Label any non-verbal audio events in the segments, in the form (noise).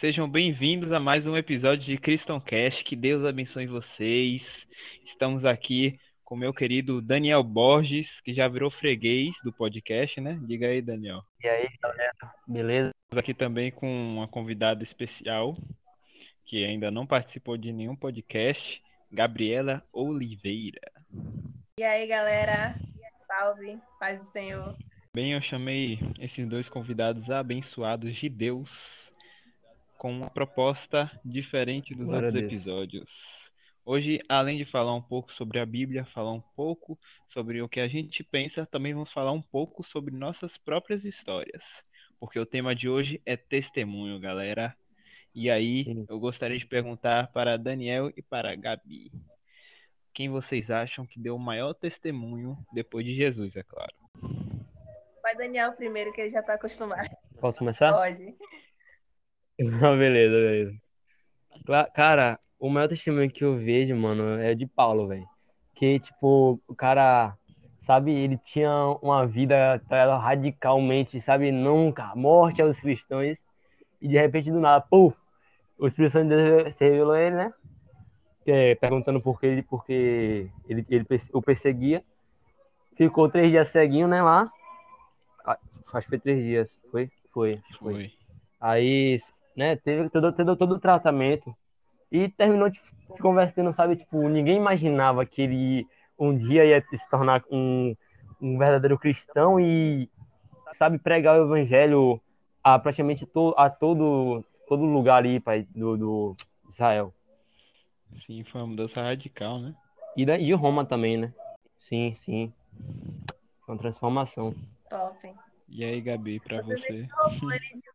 Sejam bem-vindos a mais um episódio de Christian Cast. Que Deus abençoe vocês. Estamos aqui com meu querido Daniel Borges, que já virou freguês do podcast, né? Diga aí, Daniel. E aí, galera, beleza? Estamos aqui também com uma convidada especial, que ainda não participou de nenhum podcast, Gabriela Oliveira. E aí, galera, salve, paz do Senhor. Bem, eu chamei esses dois convidados abençoados de Deus com uma proposta diferente dos Glória outros episódios. Hoje, além de falar um pouco sobre a Bíblia, falar um pouco sobre o que a gente pensa, também vamos falar um pouco sobre nossas próprias histórias. Porque o tema de hoje é testemunho, galera. E aí, Sim. eu gostaria de perguntar para Daniel e para Gabi. Quem vocês acham que deu o maior testemunho depois de Jesus, é claro? Vai Daniel primeiro, que ele já tá acostumado. Posso começar? Pode. Não, (laughs) beleza, beleza. Cla- Cara, o maior testemunho que eu vejo, mano, é de Paulo, velho. Que, tipo, o cara, sabe, ele tinha uma vida tá ligado, radicalmente, sabe, nunca, morte aos cristãos. E de repente, do nada, puf, o Espírito Santo de Deus se revelou a ele, né? É, perguntando por que ele, porque ele, ele perse- o perseguia. Ficou três dias ceguinho, né, lá. Ah, Acho que foi três dias. Foi? Foi. Foi. Aí, né, teve todo, todo, todo o tratamento e terminou tipo, se convertendo, sabe? Tipo, ninguém imaginava que ele um dia ia se tornar um, um verdadeiro cristão e, sabe, pregar o evangelho a praticamente to, a todo, todo lugar ali, pai, do, do Israel. Sim, foi uma mudança radical, né? E da, de Roma também, né? Sim, sim. Foi uma transformação. Top. E aí, Gabi, pra Você você?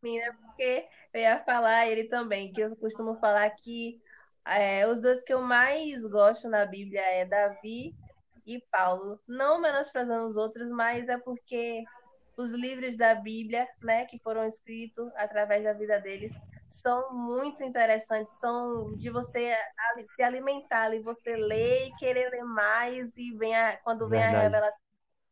Né? Porque eu ia falar ele também, que eu costumo falar que é, os dois que eu mais gosto na Bíblia é Davi e Paulo. Não menosprezando os outros, mas é porque os livros da Bíblia, né, que foram escritos através da vida deles, são muito interessantes, são de você se alimentar ali, você ler e querer ler mais, e vem a- quando vem a Verdade. revelação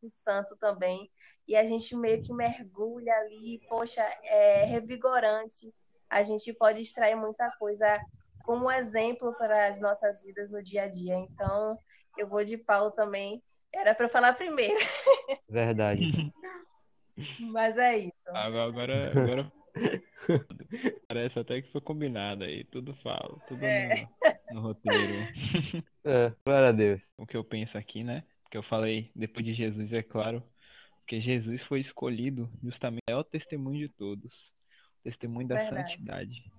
do Santo também e a gente meio que mergulha ali, poxa, é revigorante. A gente pode extrair muita coisa como exemplo para as nossas vidas no dia a dia. Então, eu vou de Paulo também. Era para eu falar primeiro, (laughs) Verdade. mas é isso. Agora, agora, agora (laughs) parece até que foi combinado aí. Tudo falo, tudo É. no, no roteiro. É, glória a Deus. O que eu penso aqui, né? Porque eu falei depois de Jesus, é claro, porque Jesus foi escolhido justamente é o testemunho de todos, o testemunho da Verdade. santidade,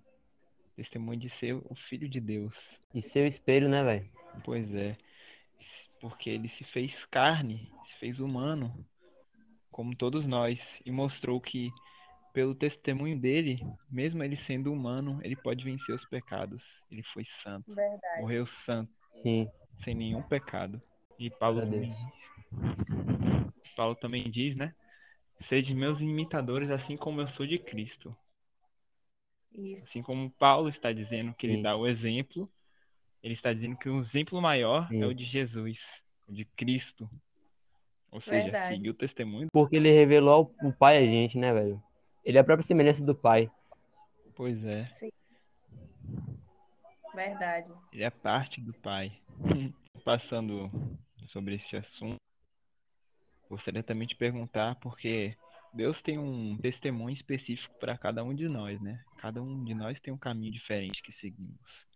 o testemunho de ser o Filho de Deus. E seu espelho, né, velho? Pois é, porque ele se fez carne, se fez humano, como todos nós, e mostrou que, pelo testemunho dele, mesmo ele sendo humano, ele pode vencer os pecados. Ele foi santo, Verdade. morreu santo, Sim. sem nenhum pecado. E Paulo também diz. Paulo também diz, né? Sede meus imitadores, assim como eu sou de Cristo. Isso. Assim como Paulo está dizendo que ele Sim. dá o exemplo, ele está dizendo que o exemplo maior Sim. é o de Jesus, o de Cristo. Ou seja, Verdade. seguir o testemunho. Porque ele revelou o Pai a gente, né, velho? Ele é a própria semelhança do Pai. Pois é, Sim. Verdade. ele é parte do Pai. (laughs) Passando sobre esse assunto, gostaria também de perguntar, porque Deus tem um testemunho específico para cada um de nós, né? Cada um de nós tem um caminho diferente que seguimos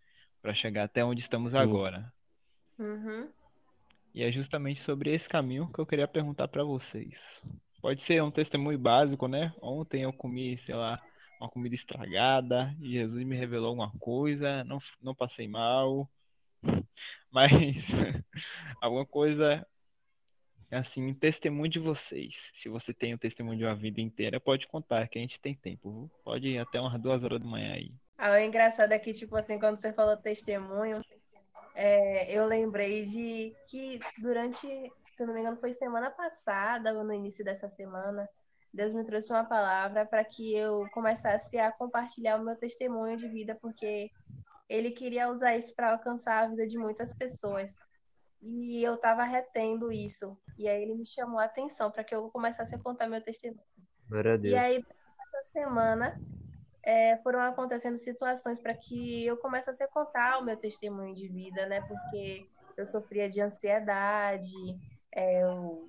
para chegar até onde estamos Sim. agora. Uhum. E é justamente sobre esse caminho que eu queria perguntar para vocês. Pode ser um testemunho básico, né? Ontem eu comi, sei lá, uma comida estragada, e Jesus me revelou alguma coisa, não, não passei mal, (laughs) mas (laughs) alguma coisa assim, testemunho de vocês. Se você tem o testemunho de uma vida inteira, pode contar, que a gente tem tempo, viu? Pode ir até umas duas horas da manhã aí. Ah, o engraçado é que, tipo assim, quando você falou testemunho, é, eu lembrei de que durante, se não me engano, foi semana passada, ou no início dessa semana, Deus me trouxe uma palavra para que eu começasse a compartilhar o meu testemunho de vida, porque Ele queria usar isso para alcançar a vida de muitas pessoas. E eu estava retendo isso. E aí ele me chamou a atenção para que eu começasse a contar meu testemunho. E aí, essa semana, é, foram acontecendo situações para que eu comece a contar o meu testemunho de vida, né? Porque eu sofria de ansiedade, é, eu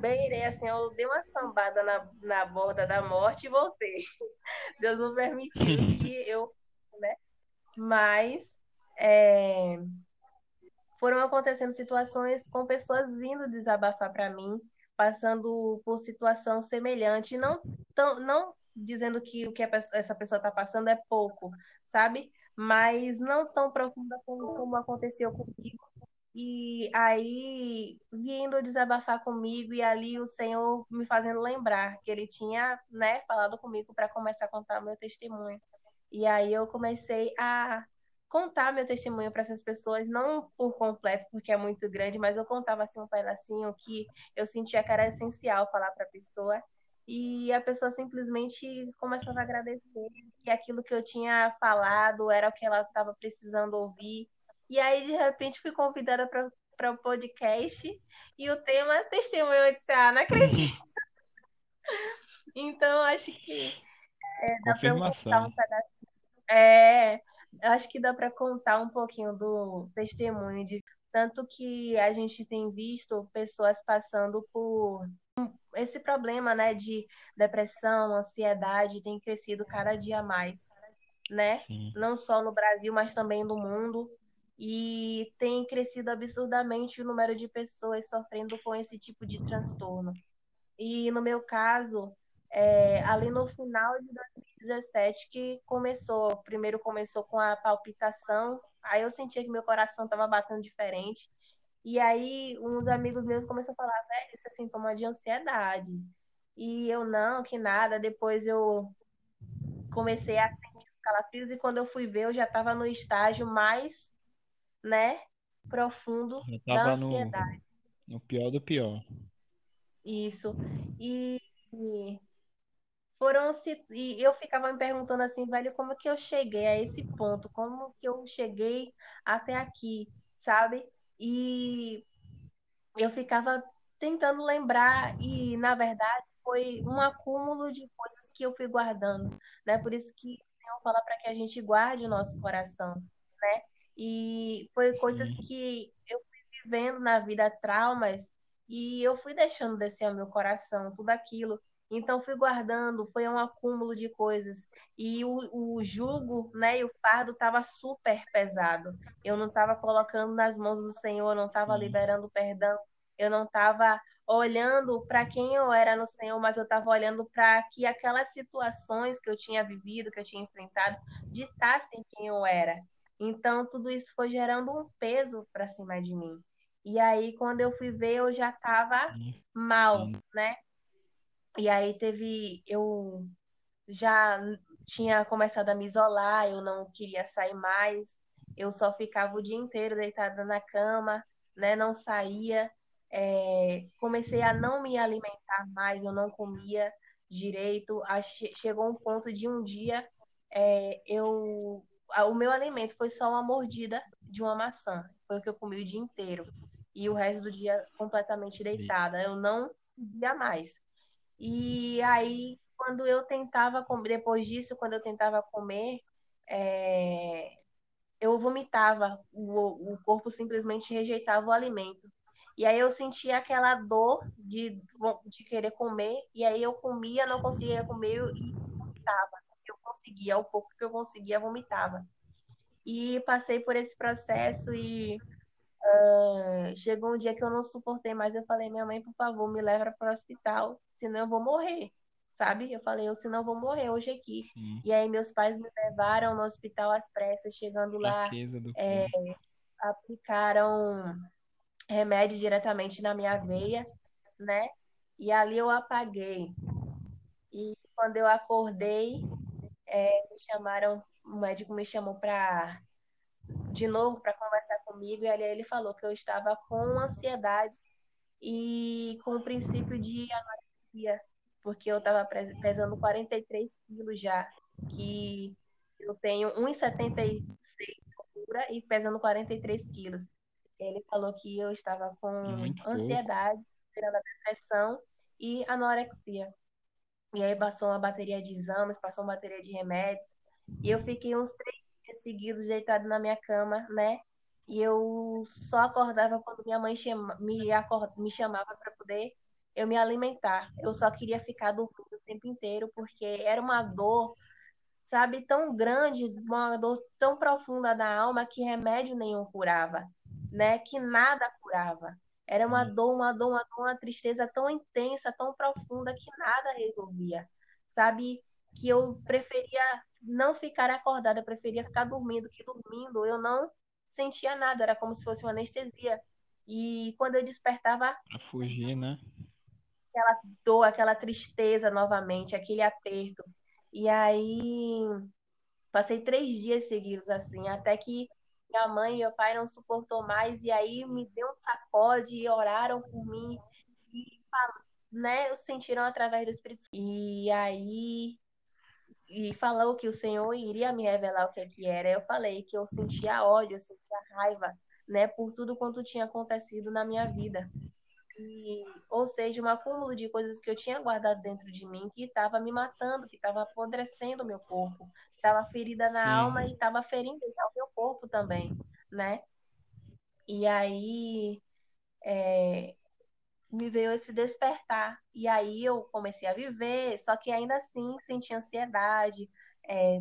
beirei, assim, eu dei uma sambada na, na borda da morte e voltei. (laughs) Deus não permitiu que eu, né? Mas é, foram acontecendo situações com pessoas vindo desabafar para mim, passando por situação semelhante, não tão, não dizendo que o que essa pessoa está passando é pouco, sabe? Mas não tão profunda como, como aconteceu comigo. E aí, vindo desabafar comigo, e ali o Senhor me fazendo lembrar que ele tinha, né, falado comigo para começar a contar meu testemunho. E aí eu comecei a contar meu testemunho para essas pessoas, não por completo, porque é muito grande, mas eu contava assim um pedacinho que eu sentia que era essencial falar para a pessoa. E a pessoa simplesmente começava a agradecer que aquilo que eu tinha falado era o que ela estava precisando ouvir. E aí, de repente, fui convidada para o podcast e o tema é testemunho. Eu disse, ah, não acredito. (laughs) então, acho que é, dá para contar um pedacinho. É, acho que dá para contar um pouquinho do testemunho de tanto que a gente tem visto pessoas passando por esse problema, né, de depressão, ansiedade tem crescido cada dia mais, né? Sim. Não só no Brasil, mas também no mundo. E tem crescido absurdamente o número de pessoas sofrendo com esse tipo de transtorno. E no meu caso, é, ali no final de 2017 que começou. Primeiro começou com a palpitação, aí eu sentia que meu coração estava batendo diferente. E aí uns amigos meus começaram a falar, velho, isso é sintoma de ansiedade. E eu não, que nada. Depois eu comecei a sentir os calafrios e quando eu fui ver, eu já estava no estágio mais, né, profundo da ansiedade. No, no pior do pior. Isso. E, e foram se e eu ficava me perguntando assim, velho, como que eu cheguei a esse ponto? Como que eu cheguei até aqui, sabe? E eu ficava tentando lembrar e na verdade foi um acúmulo de coisas que eu fui guardando, né? Por isso que o Senhor fala para que a gente guarde o nosso coração, né? E foi coisas que eu fui vivendo na vida, traumas, e eu fui deixando descer ao meu coração, tudo aquilo então fui guardando, foi um acúmulo de coisas e o, o jugo, né, e o fardo estava super pesado. Eu não estava colocando nas mãos do Senhor, não estava liberando perdão, eu não estava olhando para quem eu era no Senhor, mas eu estava olhando para que aquelas situações que eu tinha vivido, que eu tinha enfrentado, ditassem quem eu era. Então tudo isso foi gerando um peso para cima de mim. E aí quando eu fui ver, eu já estava mal, né? E aí teve. Eu já tinha começado a me isolar, eu não queria sair mais, eu só ficava o dia inteiro deitada na cama, né? Não saía. É, comecei a não me alimentar mais, eu não comia direito. Chegou um ponto de um dia é, eu o meu alimento foi só uma mordida de uma maçã. Foi o que eu comi o dia inteiro. E o resto do dia completamente deitada. Eu não comia mais. E aí, quando eu tentava comer, depois disso, quando eu tentava comer, é, eu vomitava, o, o corpo simplesmente rejeitava o alimento. E aí eu sentia aquela dor de, de querer comer, e aí eu comia, não conseguia comer e vomitava. Eu conseguia, o pouco que eu conseguia, vomitava. E passei por esse processo e Uh, chegou um dia que eu não suportei mais. Eu falei, minha mãe, por favor, me leva para o hospital, senão eu vou morrer, sabe? Eu falei, eu senão eu vou morrer hoje aqui. Sim. E aí meus pais me levaram no hospital às pressas, chegando lá, é, aplicaram remédio diretamente na minha veia, né? E ali eu apaguei. E quando eu acordei, é, me chamaram, o médico me chamou para de novo para conversar comigo e ali ele falou que eu estava com ansiedade e com o princípio de anorexia, porque eu estava pesando 43 quilos já, que eu tenho 1,76 de altura e pesando 43 quilos. Ele falou que eu estava com Muito ansiedade, a depressão e anorexia. E aí passou uma bateria de exames, passou uma bateria de remédios. E eu fiquei uns três dias seguidos deitado na minha cama, né? E eu só acordava quando minha mãe chama, me, acord, me chamava para poder eu me alimentar. Eu só queria ficar dormindo o tempo inteiro, porque era uma dor, sabe, tão grande, uma dor tão profunda da alma que remédio nenhum curava, né? Que nada curava. Era uma dor, uma dor, uma dor, uma tristeza tão intensa, tão profunda que nada resolvia. Sabe? Que eu preferia não ficar acordada, eu preferia ficar dormindo, que dormindo eu não sentia nada, era como se fosse uma anestesia. E quando eu despertava. Pra fugir, né? Aquela dor, aquela tristeza novamente, aquele aperto. E aí. Passei três dias seguidos assim, até que minha mãe e meu pai não suportou mais, e aí me deu um sacode e oraram por mim. E, né, sentiram através do Espírito Santo. E aí e falou que o Senhor iria me revelar o que, é que era. Eu falei que eu sentia ódio, eu sentia raiva, né, por tudo quanto tinha acontecido na minha vida. E, ou seja, um acúmulo de coisas que eu tinha guardado dentro de mim que estava me matando, que estava apodrecendo o meu corpo, estava ferida na Sim. alma e estava ferindo o meu corpo também, né? E aí é, me veio esse despertar. E aí eu comecei a viver, só que ainda assim senti ansiedade. É,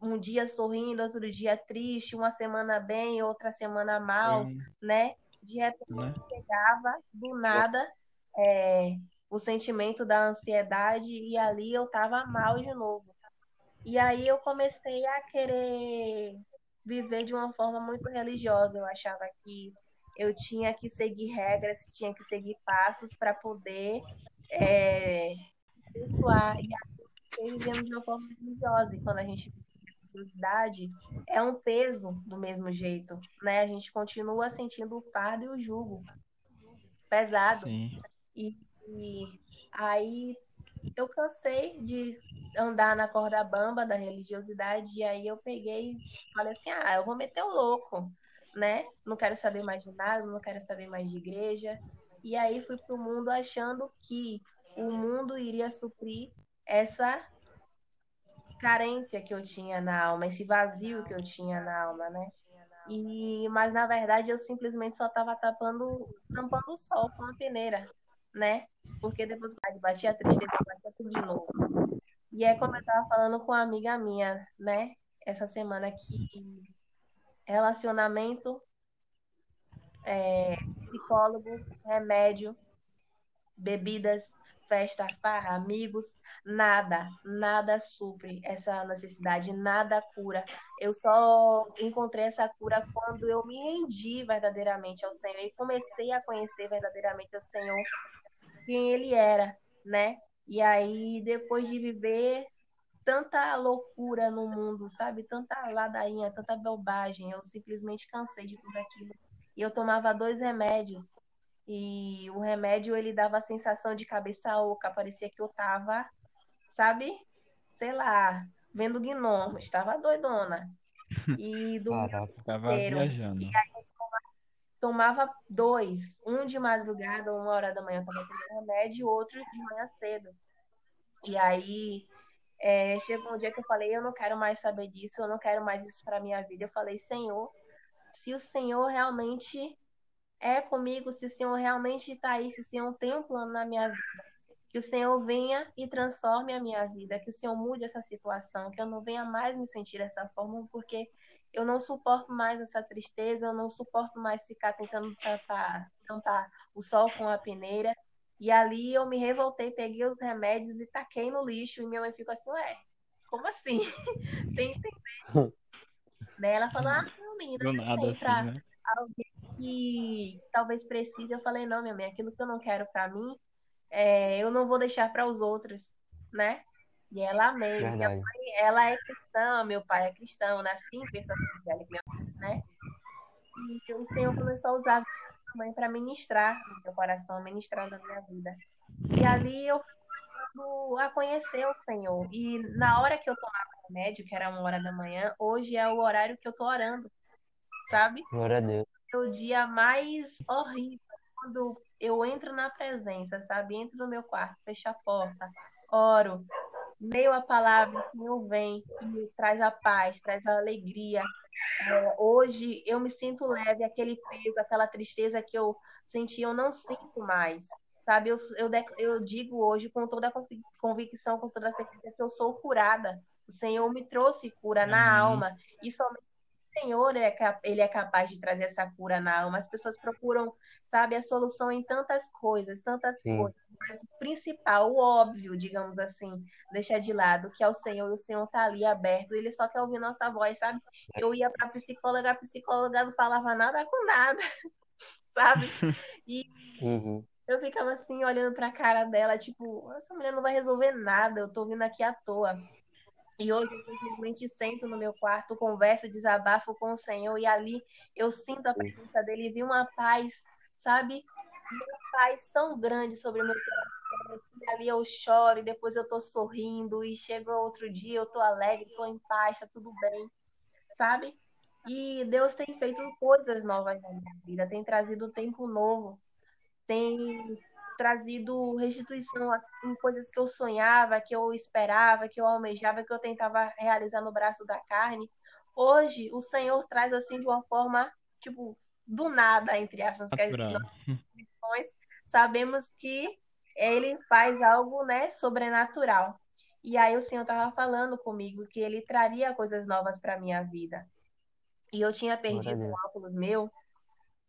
um dia sorrindo, outro dia triste, uma semana bem, outra semana mal, né? De repente né? chegava do nada é, o sentimento da ansiedade e ali eu tava mal de novo. E aí eu comecei a querer viver de uma forma muito religiosa. Eu achava que eu tinha que seguir regras, tinha que seguir passos para poder é, abençoar. E aí vivemos de uma forma religiosa. E quando a gente religiosidade, é um peso do mesmo jeito, né? A gente continua sentindo o fardo e o jugo pesado. E, e aí eu cansei de andar na corda bamba da religiosidade e aí eu peguei e falei assim, ah, eu vou meter o louco né? Não quero saber mais de nada, não quero saber mais de igreja. E aí fui para o mundo achando que o mundo iria suprir essa carência que eu tinha na alma, esse vazio que eu tinha na alma, né? E, mas na verdade eu simplesmente só estava tapando, tampando o sol com a peneira, né? Porque depois batia a tristeza, batia tudo de novo. E é como eu estava falando com uma amiga minha, né? Essa semana que relacionamento, é, psicólogo, remédio, bebidas, festa, farra, amigos, nada, nada supre essa necessidade, nada cura. Eu só encontrei essa cura quando eu me rendi verdadeiramente ao Senhor e comecei a conhecer verdadeiramente o Senhor, quem Ele era, né? E aí, depois de viver tanta loucura no mundo, sabe? Tanta ladainha, tanta bobagem. Eu simplesmente cansei de tudo aquilo. E eu tomava dois remédios. E o remédio, ele dava a sensação de cabeça oca. Parecia que eu tava, sabe? Sei lá, vendo gnomo. Estava doidona. E (laughs) do Caraca, tava viajando. E aí eu tomava dois. Um de madrugada, uma hora da manhã eu tomava remédio, e outro de manhã cedo. E aí é, chegou um dia que eu falei, eu não quero mais saber disso, eu não quero mais isso para minha vida. Eu falei, Senhor, se o Senhor realmente é comigo, se o Senhor realmente está aí, se o Senhor tem um plano na minha vida, que o Senhor venha e transforme a minha vida, que o Senhor mude essa situação, que eu não venha mais me sentir dessa forma, porque eu não suporto mais essa tristeza, eu não suporto mais ficar tentando tampar, tampar o sol com a peneira. E ali eu me revoltei, peguei os remédios e taquei no lixo. E minha mãe ficou assim, ué, como assim? (laughs) Sem entender. Daí ela falou, ah, não, menina, Do deixa aí pra assim, né? alguém que talvez precise. Eu falei, não, minha mãe, aquilo que eu não quero pra mim, é, eu não vou deixar para os outros, né? E ela amei. Minha mãe, ela é cristã, meu pai é cristão, nasci em pensa evangélica, né? E o Senhor começou a usar mãe para ministrar no meu coração, ministrar na minha vida. E ali eu fui a conhecer o Senhor. E na hora que eu tomava remédio, que era uma hora da manhã, hoje é o horário que eu tô orando, sabe? Glória a Deus. É o dia mais horrível quando eu entro na presença, sabe? Entro no meu quarto, fecho a porta, oro, leio a palavra, o Senhor vem e traz a paz, traz a alegria. É, hoje eu me sinto leve, aquele peso, aquela tristeza que eu senti, eu não sinto mais. Sabe, eu, eu, eu digo hoje com toda a convicção, com toda a certeza que eu sou curada. O Senhor me trouxe cura uhum. na alma. E somente Senhor é, ele é capaz de trazer essa cura na alma. As pessoas procuram, sabe, a solução em tantas coisas, tantas Sim. coisas. Mas o principal, o óbvio, digamos assim, deixar de lado, que é o Senhor, e o Senhor tá ali aberto, ele só quer ouvir nossa voz, sabe? Eu ia pra psicóloga, a psicóloga não falava nada com nada, (laughs) sabe? E uhum. eu ficava assim, olhando pra cara dela, tipo, essa mulher não vai resolver nada, eu tô vindo aqui à toa. E hoje eu simplesmente sento no meu quarto, converso, desabafo com o Senhor e ali eu sinto a presença dele e vi uma paz, sabe? Uma paz tão grande sobre o meu coração. E ali eu choro e depois eu tô sorrindo e chega outro dia eu tô alegre, tô em paz, tá tudo bem, sabe? E Deus tem feito coisas novas na minha vida, tem trazido tempo novo, tem trazido restituição em coisas que eu sonhava, que eu esperava, que eu almejava, que eu tentava realizar no braço da carne. Hoje, o Senhor traz assim de uma forma, tipo, do nada, entre essas questões. Sabemos que ele faz algo, né, sobrenatural. E aí o Senhor estava falando comigo que ele traria coisas novas para minha vida. E eu tinha perdido um óculos meu,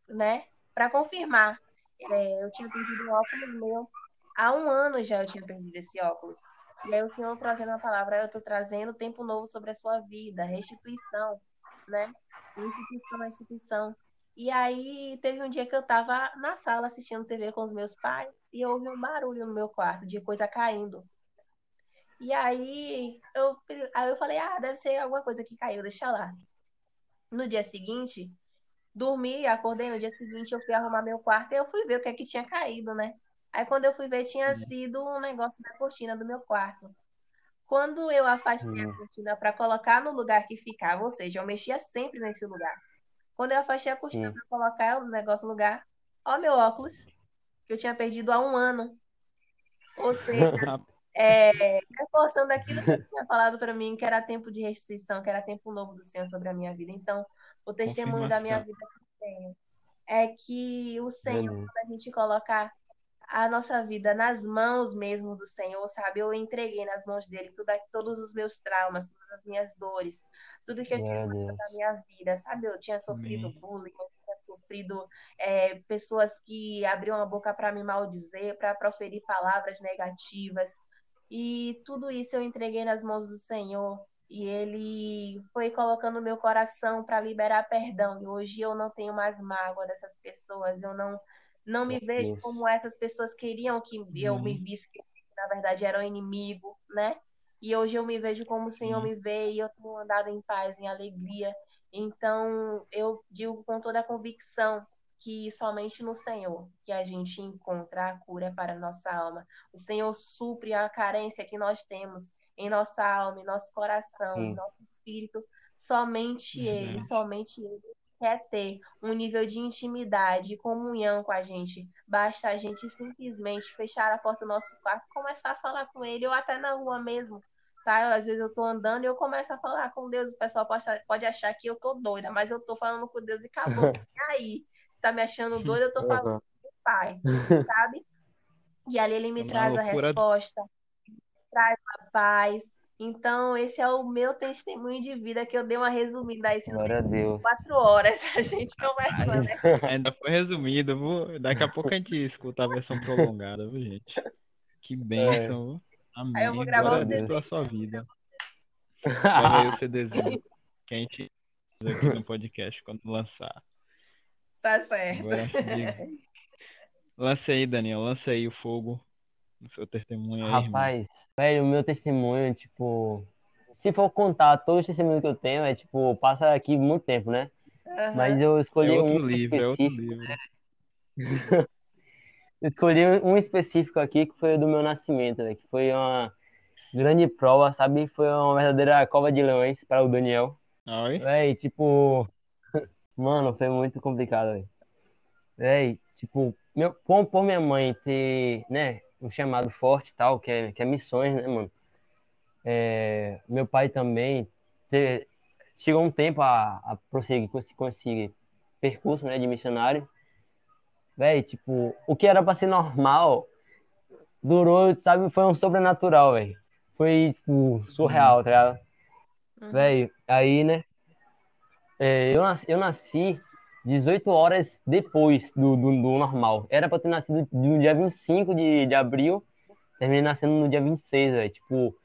né, para confirmar é, eu tinha perdido um óculos meu. Há um ano já eu tinha perdido esse óculos. E aí o Senhor trazendo a palavra, eu estou trazendo tempo novo sobre a sua vida, restituição, né? Instituição, restituição. E aí teve um dia que eu estava na sala assistindo TV com os meus pais e eu ouvi um barulho no meu quarto de coisa caindo. E aí eu, aí eu falei, ah, deve ser alguma coisa que caiu, deixa lá. No dia seguinte, dormi, acordei no dia seguinte, eu fui arrumar meu quarto e eu fui ver o que é que tinha caído, né? Aí quando eu fui ver, tinha sido um negócio da cortina do meu quarto. Quando eu afastei a cortina para colocar no lugar que ficava, ou seja, eu mexia sempre nesse lugar. Quando eu afastei a cortina para colocar o negócio no lugar, ó meu óculos, que eu tinha perdido há um ano. Ou seja, (laughs) é, reforçando aquilo que tinha falado para mim, que era tempo de restituição, que era tempo novo do Senhor sobre a minha vida. Então, o testemunho da minha vida que eu tenho é que o Senhor, quando a gente colocar a nossa vida nas mãos mesmo do Senhor, sabe? Eu entreguei nas mãos dele tudo, todos os meus traumas, todas as minhas dores, tudo que eu tinha na minha vida, sabe? Eu tinha sofrido Amém. bullying, eu tinha sofrido é, pessoas que abriam a boca para me maldizer, para proferir palavras negativas. E tudo isso eu entreguei nas mãos do Senhor e ele foi colocando meu coração para liberar perdão. E hoje eu não tenho mais mágoa dessas pessoas, eu não não me vejo como essas pessoas queriam que eu me visse que na verdade era um inimigo, né? E hoje eu me vejo como o Senhor me vê e eu tenho andado em paz, em alegria. Então, eu digo com toda a convicção que somente no Senhor que a gente encontra a cura para a nossa alma. O Senhor supre a carência que nós temos em nossa alma, em nosso coração, Sim. em nosso espírito. Somente uhum. Ele, somente Ele quer ter um nível de intimidade e comunhão com a gente. Basta a gente simplesmente fechar a porta do nosso quarto e começar a falar com Ele, ou até na rua mesmo. Tá? Às vezes eu tô andando e eu começo a falar com Deus. O pessoal pode, pode achar que eu tô doida, mas eu tô falando com Deus e acabou. (laughs) e aí? Você tá me achando doida? Eu tô falando com o Pai, (laughs) sabe? E ali ele me traz a resposta traz a paz. Então, esse é o meu testemunho de vida que eu dei uma resumida aí. Glória a Deus. Quatro horas (laughs) a gente conversando. Né? Ainda foi resumido. Vou... Daqui a pouco a gente escuta a versão prolongada, viu, gente? Que bênção. É. Amém. Aí eu vou gravar Glória a Deus pela sua vida. Olha aí o CDzinho que a gente aqui no podcast quando lançar. Tá certo. Agora, Lance aí, Daniel. Lance aí o fogo no seu testemunho aí, Rapaz, velho, o meu testemunho, tipo, se for contar todos os testemunhos que eu tenho, é tipo, passa aqui muito tempo, né? Uhum. Mas eu escolhi é um livro, específico. É outro livro. (laughs) escolhi um específico aqui que foi o do meu nascimento, né? que foi uma grande prova, sabe? Foi uma verdadeira cova de leões para o Daniel. Oi? Véi, tipo, (laughs) mano, foi muito complicado, velho. Véi, tipo, meu, por minha mãe ter, né, um chamado forte tal, que é, que é missões, né, mano? É, meu pai também teve, chegou um tempo a, a prosseguir com esse, com esse percurso, né, de missionário. Velho, tipo, o que era pra ser normal durou, sabe, foi um sobrenatural, velho. Foi, tipo, surreal, tá ligado? Uhum. Velho, aí, né, é, eu, nasci, eu nasci 18 horas depois do, do, do normal. Era pra ter nascido no dia 25 de, de abril, terminei nascendo no dia 26, velho. Tipo,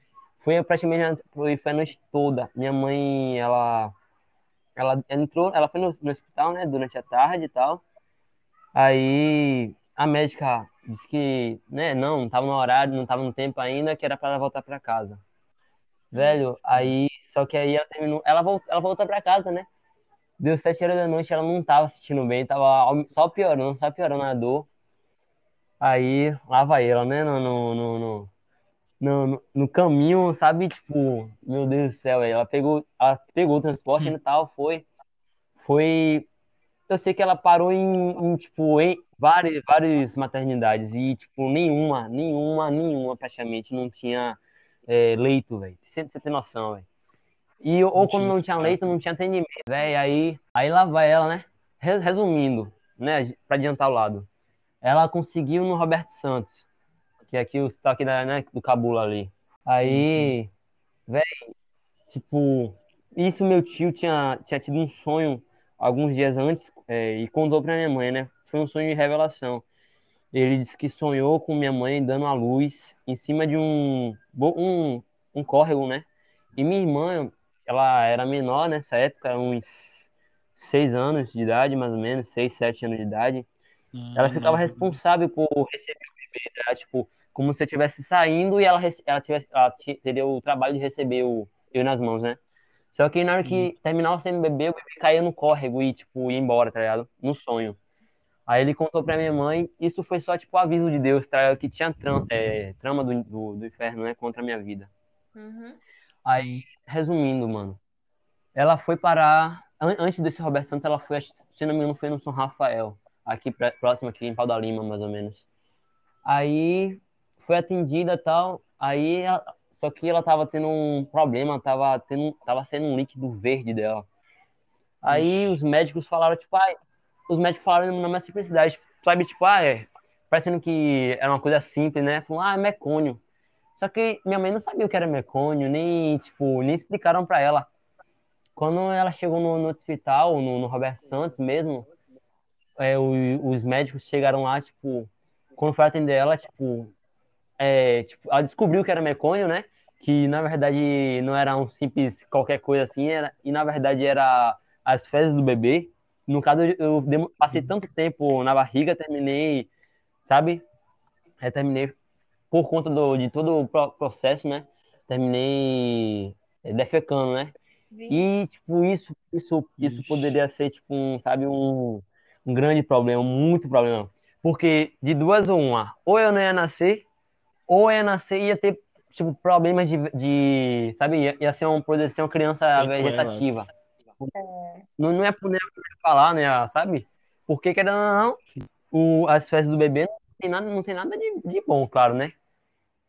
foi praticamente foi, foi a noite toda. Minha mãe, ela, ela entrou, ela foi no, no hospital, né, durante a tarde e tal. Aí a médica disse que, né, não, não tava no horário, não tava no tempo ainda, que era para ela voltar para casa. Velho, aí, só que aí ela terminou, ela voltou, ela voltou para casa, né? Deu sete horas da noite, ela não tava se sentindo bem, tava só piorando, só piorando a dor. Aí, lá vai ela, né, no, no, no, no, caminho, sabe, tipo, meu Deus do céu, ela pegou, ela pegou o transporte e tal, foi, foi, eu sei que ela parou em, em tipo, em várias, várias maternidades e, tipo, nenhuma, nenhuma, nenhuma praticamente não tinha é, leito, velho, você tem noção, velho. E ou Não quando não tinha espaço. leito, não tinha atendimento, velho. Aí, aí lá vai ela, né? Re- Resumindo, né? Pra adiantar o lado. Ela conseguiu no Roberto Santos, que é aqui o aqui da, né, do Cabula ali. Aí, velho, tipo, isso meu tio tinha, tinha tido um sonho alguns dias antes é, e contou pra minha mãe, né? Foi um sonho de revelação. Ele disse que sonhou com minha mãe dando a luz em cima de um, um, um córrego, né? E minha irmã, ela era menor nessa época, uns seis anos de idade, mais ou menos, seis, sete anos de idade. Ela ficava Hum, responsável por receber o bebê, tá? Tipo, como se eu estivesse saindo e ela, ela, tivesse, ela teria o trabalho de receber o, eu nas mãos, né? Só que na hora que terminava sendo bebê, o bebê caía no córrego e, tipo, ia embora, tá ligado? No sonho. Aí ele contou pra minha mãe, isso foi só, tipo, aviso de Deus, tá ligado? Que tinha tram, é, trama do, do, do inferno, né? Contra a minha vida. Uhum. Aí, resumindo, mano, ela foi parar, an- antes desse Roberto Santos, ela foi, se não me engano, foi no São Rafael, aqui próximo aqui em Pau da Lima, mais ou menos. Aí foi atendida e tal, aí ela- só que ela tava tendo um problema, tava tendo, tava sendo um líquido verde dela. Aí os médicos falaram, tipo, ah, os médicos falaram na minha simplicidade, sabe, tipo, ah, é, parecendo que era uma coisa simples, né? Falaram, ah, é mecônio. Só que minha mãe não sabia o que era mecônio, nem, tipo, nem explicaram pra ela. Quando ela chegou no, no hospital, no, no Roberto Santos mesmo, é, o- os médicos chegaram lá, tipo, quando foi atender ela, tipo, é, tipo, ela descobriu que era mecônio, né? Que na verdade não era um simples qualquer coisa assim, era, e na verdade era as fezes do bebê. No caso, eu eu passei tanto tempo na barriga, terminei, sabe? É, terminei por conta do, de todo o pro- processo, né? Terminei é, defecando, né? Vixe. E, tipo, isso, isso, isso Ixi. poderia ser, tipo, um, sabe, um, um grande problema, muito problema. Porque de duas ou uma, ou eu não ia nascer, ou eu ia nascer e ia ter, tipo, problemas de, de sabe, ia, ia ser uma, poderia ser uma criança vegetativa. Não, não é por nem falar, né, sabe? Porque, querendo ou não, o, as fezes do bebê não tem nada, não tem nada de, de bom, claro, né?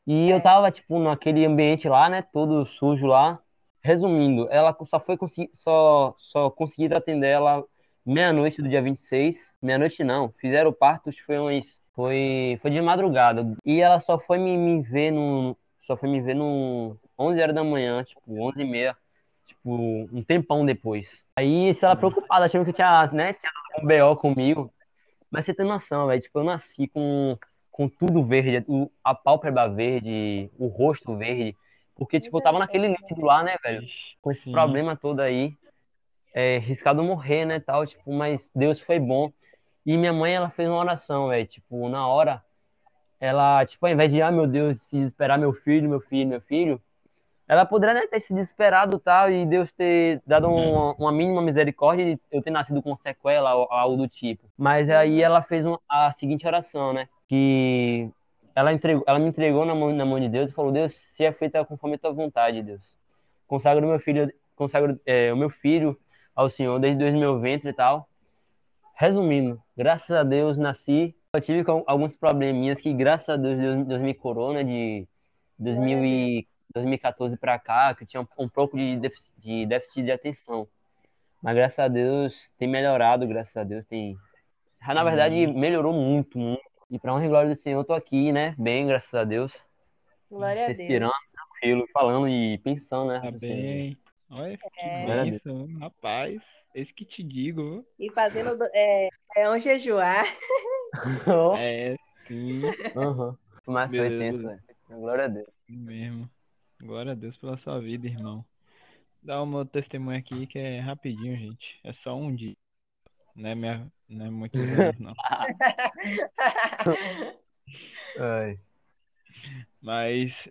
E eu tava, tipo, naquele ambiente lá, né, todo sujo lá. Resumindo, ela só foi só, só conseguiram atender ela meia-noite do dia 26. Meia-noite não, fizeram o parto, foi umas, foi, foi de madrugada. E ela só foi me, me ver no, só foi me ver no 11 horas da manhã, tipo, 11 e meia, tipo, um tempão depois. Aí, se ela preocupada, achando que eu tinha, né, tinha um BO comigo. Mas você tem noção, velho, tipo, eu nasci com, com tudo verde, o, a pálpebra verde, o rosto verde, porque, tipo, eu tava naquele líquido lá, né, velho, com esse sim. problema todo aí, é, riscado morrer, né, tal, tipo, mas Deus foi bom. E minha mãe, ela fez uma oração, velho, tipo, na hora, ela, tipo, ao invés de, ah, meu Deus, se desesperar meu filho, meu filho, meu filho, ela poderia né, ter se desesperado e tal, e Deus ter dado uma, uma mínima misericórdia de eu ter nascido com sequela ou algo do tipo. Mas aí ela fez uma- a seguinte oração, né? Que ela, entregou, ela me entregou na mão, na mão de Deus e falou: Deus, se é feita conforme a tua vontade, Deus. Consagro meu filho, consagro é, o meu filho ao Senhor desde o meu ventre e tal. Resumindo, graças a Deus nasci Eu tive com alguns probleminhas que, graças a Deus, Deus, Deus me curou, né? De 2000 e 2014 pra cá, que eu tinha um, um pouco de déficit, de déficit de atenção. Mas graças a Deus tem melhorado, graças a Deus tem. Na verdade, melhorou muito, muito. E pra honra e glória do Senhor, eu tô aqui, né? Bem, graças a Deus. Glória a Deus. Respirando, tranquilo, falando e pensando, né? Tá bem. Olha, que É. bênção, rapaz. Esse que te digo? E fazendo do- é, é um jejuar. (laughs) É, sim, Aham. Mas foi Beleza, tenso, beleza. velho. Glória a Deus. mesmo. Glória a Deus pela sua vida, irmão. Dá o meu testemunho aqui que é rapidinho, gente. É só um dia. Não é, minha, não é muitos anos, não. (laughs) Ai. Mas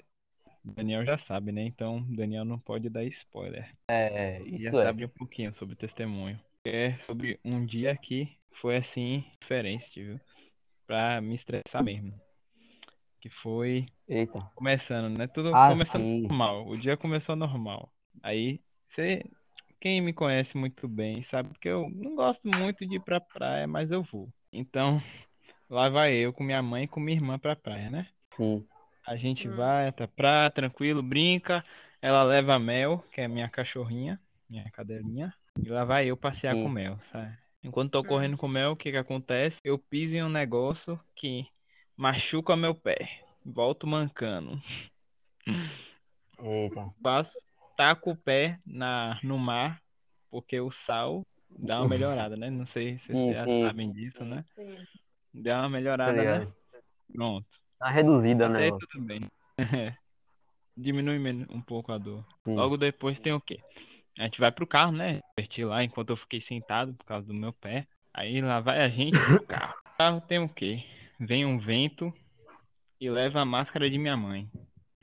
Daniel já sabe, né? Então Daniel não pode dar spoiler. É, Já isso é. sabe um pouquinho sobre o testemunho. É sobre um dia que foi assim, diferente, viu? Pra me estressar mesmo. Que foi Eita. começando, né? Tudo Ah, começando sim. normal. O dia começou normal. Aí, você, quem me conhece muito bem, sabe que eu não gosto muito de ir pra praia, mas eu vou. Então, (laughs) lá vai eu com minha mãe e com minha irmã pra praia, né? Sim. A gente Hum. vai, tá pra tranquilo, brinca. Ela leva a Mel, que é minha cachorrinha, minha cadelinha, e lá vai eu passear Sim. com Mel, sabe? Enquanto tô correndo com Mel, o que que acontece? Eu piso em um negócio que machuca meu pé. Volto mancando. Eita. Passo, taco o pé na, no mar, porque o sal dá uma melhorada, né? Não sei se Sim, vocês já sim. sabem disso, né? Sim. Dá uma Tá melhorada, né? ligado? Pronto. Tá reduzida, né? Aí tudo bem. Diminui um pouco a dor. Sim. Logo depois tem o quê? A gente vai pro carro, né? Divertir lá enquanto eu fiquei sentado por causa do meu pé. Aí lá vai a gente pro carro. O (laughs) carro tem o quê? Vem um vento e leva a máscara de minha mãe.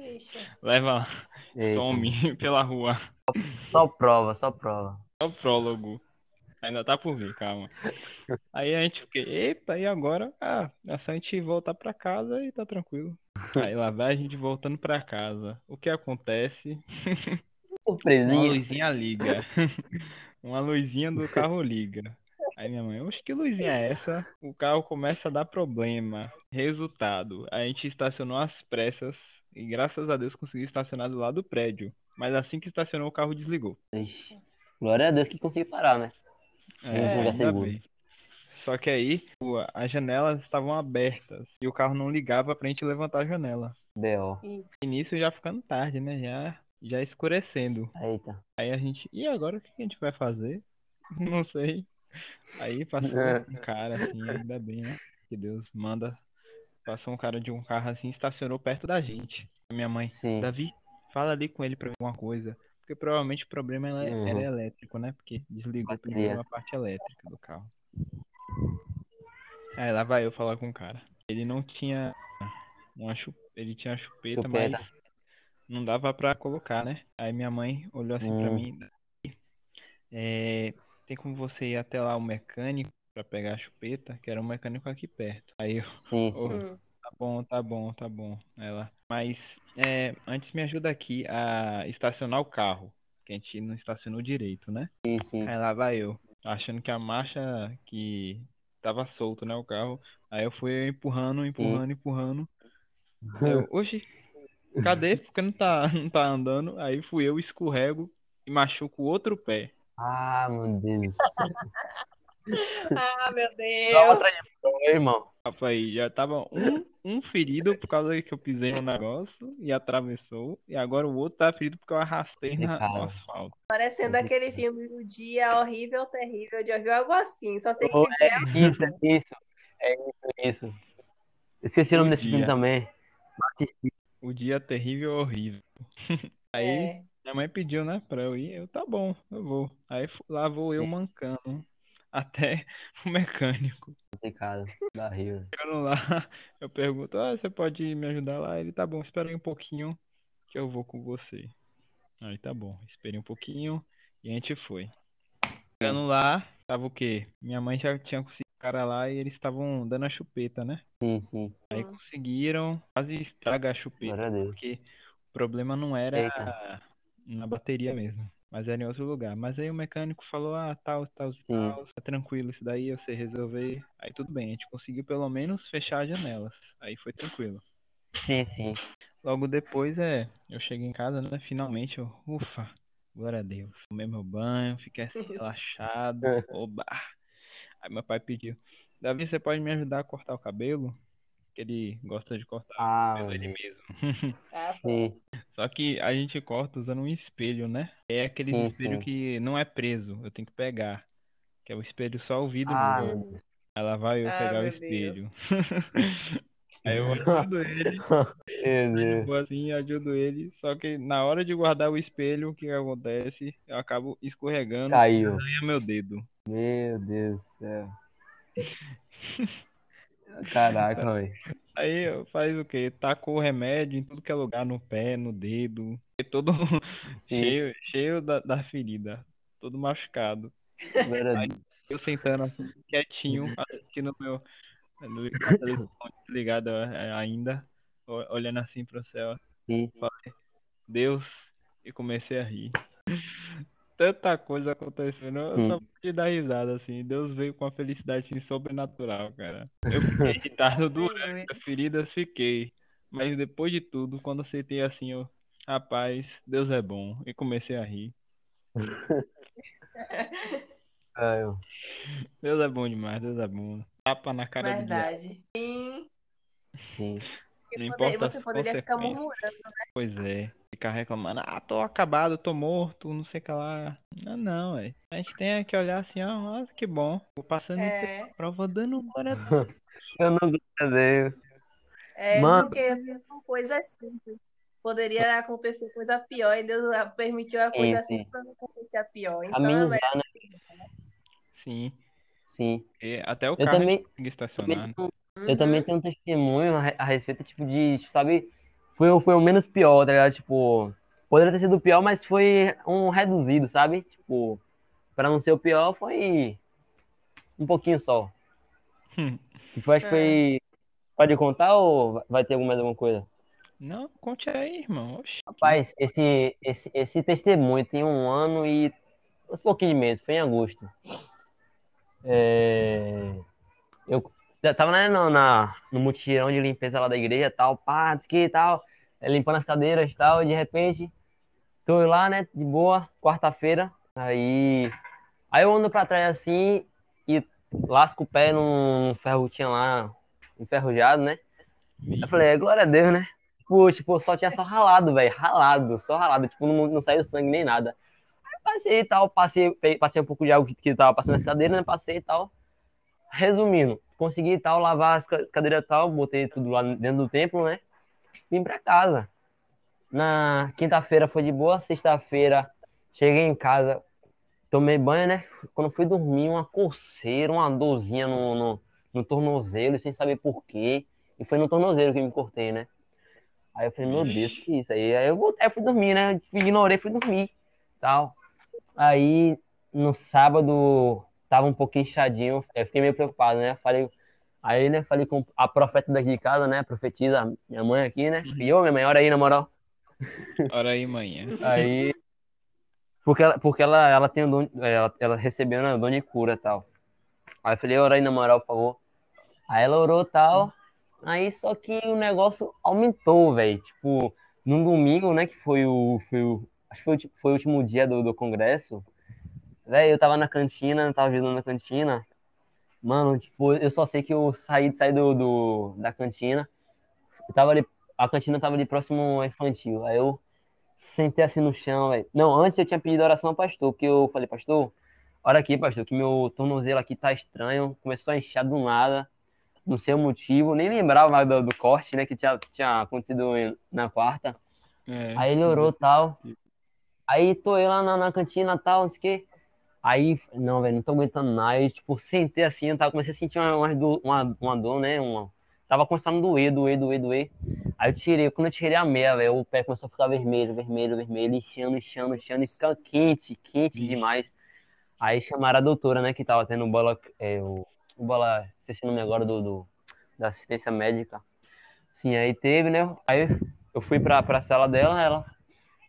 Ixi. Leva, Eita. some (laughs) pela rua. Só prova, só prova. Só prólogo. Ainda tá por vir, calma. Aí a gente fica, eita, e agora? Ah, é só a gente voltar pra casa e tá tranquilo. Aí lá vai a gente voltando pra casa. O que acontece? Uma Surpresinha. luzinha liga. (laughs) Uma luzinha do carro liga. Aí minha mãe, oxe, que luzinha é essa? O carro começa a dar problema. Resultado, a gente estacionou às pressas e graças a Deus conseguiu estacionar do lado do prédio. Mas assim que estacionou, o carro desligou. Ixi. Glória a Deus que consegui parar, né? É, lugar seguro. Só que aí, as janelas estavam abertas e o carro não ligava pra gente levantar a janela. B.O. E nisso já ficando tarde, né? Já, já escurecendo. Eita. Aí a gente, e agora o que a gente vai fazer? (laughs) Não sei. Aí passou É. um cara assim, ainda bem, né? Que Deus manda. Passou um cara de um carro assim, estacionou perto da gente. Minha mãe, Sim. Davi, fala ali com ele pra ver alguma coisa. Porque provavelmente o problema era, Uhum. era elétrico, né? Porque desligou Bateria. primeiro a parte elétrica do carro. Aí lá vai eu falar com o cara. Ele não tinha uma chu... ele tinha chupeta, Chupeta. mas não dava pra colocar, né? Aí minha mãe olhou assim pra Hum. mim, "Davi, é, tem como você ir até lá o mecânico pra pegar a chupeta, que era um mecânico aqui perto. Aí eu, Sim, (laughs) "Ô, sim. Tá bom, tá bom, tá bom. Ela. Mas é, antes me ajuda aqui a estacionar o carro. Que a gente não estacionou direito, né? Sim, sim. Aí lá vai eu. Achando que a marcha que tava solto, né? O carro. Aí eu fui empurrando, empurrando, empurrando. (laughs) Eu, oxe, cadê? Porque não tá, não tá andando. Aí fui eu, escorrego e machuco o outro pé. Ah, meu Deus. Ah, meu Dá Deus. outra de prova, irmão. Rapaz, já tava um, um ferido por causa que eu pisei no negócio e atravessou. E agora o outro tá ferido porque eu arrastei na, no asfalto. Parecendo aquele filme O Dia Horrível, Terrível de Horrível, algo assim. Só sei que Oh, dia é isso, é isso. É isso, é isso. Esqueci o nome O desse filme também. O dia terrível horrível. (laughs) Aí é. minha mãe pediu, né, pra eu ir. Eu, tá bom, eu vou. Aí lá vou eu mancando até o mecânico. Complicado. Barril. Chegando lá, eu pergunto, ah, você pode me ajudar lá? Ele, tá bom, espera aí um pouquinho que eu vou com você. Aí tá bom, esperei um pouquinho e a gente foi. Chegando lá, tava o quê? Minha mãe já tinha conseguido cara lá e eles estavam dando a chupeta, né? Sim, sim. Aí conseguiram quase estragar a chupeta, porque o problema não era Eita. na bateria mesmo. Mas era em outro lugar. Mas aí o mecânico falou, ah, tal, tal e tal, tá tranquilo isso daí, eu sei resolver. Aí tudo bem, a gente conseguiu pelo menos fechar as janelas. Aí foi tranquilo. Sim, sim. Logo depois, é, eu cheguei em casa, né? Finalmente, eu, ufa, glória a Deus. Tomei meu banho, fiquei assim (laughs) relaxado, oba. Aí meu pai pediu, Davi, você pode me ajudar a cortar o cabelo? Que ele gosta de cortar o Ah, ele mesmo. (laughs) Ah, sim. Só que a gente corta usando um espelho, né? É aquele Sim, espelho sim. que não é preso, eu tenho que pegar. Que é o espelho só o vidro Ah, lá vai eu Ah, pegar o espelho. (laughs) Aí eu ajudo ele, (laughs) Deus. boa assim, ajudo ele. Só que na hora de guardar o espelho, o que acontece? Eu acabo escorregando e Caiu. arranha meu dedo. Meu Deus do céu. Caraca, (laughs) velho. Aí faz o quê? Tacou o remédio em tudo que é lugar, no pé, no dedo. Todo cheio, cheio da, da ferida. Todo machucado. Aí eu sentando assim, quietinho, assistindo meu. Desligada é, ainda, olhando assim pro céu. Sim. Deus, e comecei a rir. Tanta coisa acontecendo, eu Hum. só pude dar risada, assim. Deus veio com uma felicidade assim, sobrenatural, cara. Eu fiquei irritado (laughs) durante as feridas, fiquei. Mas depois de tudo, quando eu sentei assim, eu, rapaz, Deus é bom. E comecei a rir. (laughs) Deus é bom demais, Deus é bom. Tapa na cara do diabo. Verdade. Sim. Sim. Não importa você poderia ficar murmurando. Pois é. Ficar reclamando, ah, tô acabado, tô morto, não sei o que lá. Não, não, é. A gente tem que olhar assim, ó, nossa, que bom. Tô passando É, prova dando glória a (laughs) Eu não Deus. é Mano. porque são coisas simples. Poderia acontecer coisa pior e Deus permitiu a Sim, coisa sim. assim para não acontecer a pior. Então, Amenizar, né? Sim. Sim. E até o Eu carro também, consegue estacionar. também, Uhum. eu também tenho um testemunho a respeito, tipo, de, sabe, foi, o- foi o menos pior, tá ligado? Tipo, poderia ter sido o pior, mas foi um reduzido, sabe? Tipo, pra não ser o pior, foi um pouquinho só. Hum. Que foi, acho que foi. Pode contar ou vai ter mais alguma coisa? Não, conte aí, irmão. Oxi. Rapaz, esse, esse, esse testemunho tem um ano e uns pouquinhos de meses, foi em agosto. É, eu já tava né, no, na, no mutirão de limpeza lá da igreja tal, pá, que tal, é, limpando as cadeiras e tal, e de repente, tô lá, né, de boa, quarta-feira, aí, aí eu ando pra trás assim e lasco o pé num ferro que tinha lá, enferrujado, né? Eu falei, é, glória a Deus, né? Tipo, tipo, só tinha só ralado, velho. Ralado, só ralado. Tipo, não, não saiu sangue nem nada. Aí passei e tal, passei, passei um pouco de água que, que tava passando nas cadeiras, né? Passei e tal. Resumindo, consegui tal, lavar as ca- cadeiras tal, botei tudo lá dentro do templo, né? Vim pra casa. Na quinta-feira foi de boa, sexta-feira cheguei em casa, tomei banho, né? Quando fui dormir, uma coceira, uma dorzinha no, no, no tornozelo, sem saber por quê. E foi no tornozelo que me cortei, né? Aí eu falei, meu Deus, que isso aí? Aí eu voltei, fui dormir, né? Ignorei, fui dormir, tal. Aí, no sábado, tava um pouquinho inchadinho, eu fiquei meio preocupado, né? Falei, aí, né, falei com a profeta daqui de casa, né? Profetiza, minha mãe aqui, né? E ô, minha mãe, ora aí, na moral. (laughs) Ora aí, manhã. Aí, porque ela, porque ela, ela tem o dom, ela, ela recebeu né, o dom de cura e tal. Aí eu falei, ora aí, na moral, por favor. Aí ela orou e tal. Aí só que o negócio aumentou, velho. Tipo, num domingo, né, que foi o, foi o acho que foi, o foi o último dia do, do congresso. Velho, eu tava na cantina, tava visitando na cantina. Mano, tipo, eu só sei que eu saí, saí do, do, da cantina. Eu tava ali, a cantina tava ali próximo ao infantil. Aí eu sentei assim no chão, velho. Não, antes eu tinha pedido oração ao pastor, porque eu falei, pastor, olha aqui, pastor, que meu tornozelo aqui tá estranho, começou a inchar do nada, não sei o motivo, nem lembrava mais do, do corte, né, que tinha, tinha acontecido na quarta. É. Aí ele orou tal. Aí tô eu lá na, na cantina tal, não sei o quê. Aí, não, velho, não tô aguentando nada. Aí, tipo, sentei assim, eu tava, comecei a sentir uma, uma, uma, dor, né? Uma, tava começando a doer, doer, doer, doer. Aí eu tirei, quando eu tirei a meia, velho, o pé começou a ficar vermelho, vermelho, vermelho, inchando, inchando, inchando, e ficando quente, quente demais. Aí chamaram a doutora, né, que tava tendo bola, é, o, o bola, esqueci o nome agora do, do, da assistência médica. Sim, aí teve, né? Aí eu fui pra, pra sala dela, ela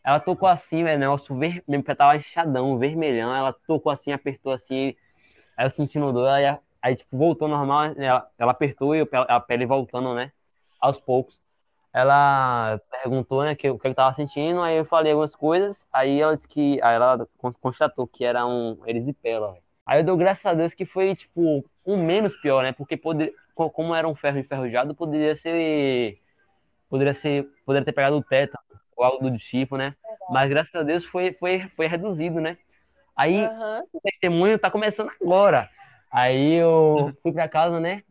ela tocou assim, velho, negócio ver... pé tava inchadão, vermelhão, ela tocou assim, apertou assim, aí eu sentindo dor, aí, aí tipo, voltou normal, ela, ela apertou e a pele voltando, né, aos poucos. Ela perguntou, né, que, o que eu tava sentindo, aí eu falei algumas coisas, aí ela disse que, aí ela constatou que era um erisipela, velho. Aí eu dou graças a Deus que foi, tipo, um menos pior, né? Porque poder, como era um ferro enferrujado, poderia ser. Poderia ser. Poderia ter pegado o teto ou algo do tipo, né? Mas graças a Deus foi, foi, foi reduzido, né? Aí uhum. o testemunho tá começando agora. Aí eu fui pra casa, né?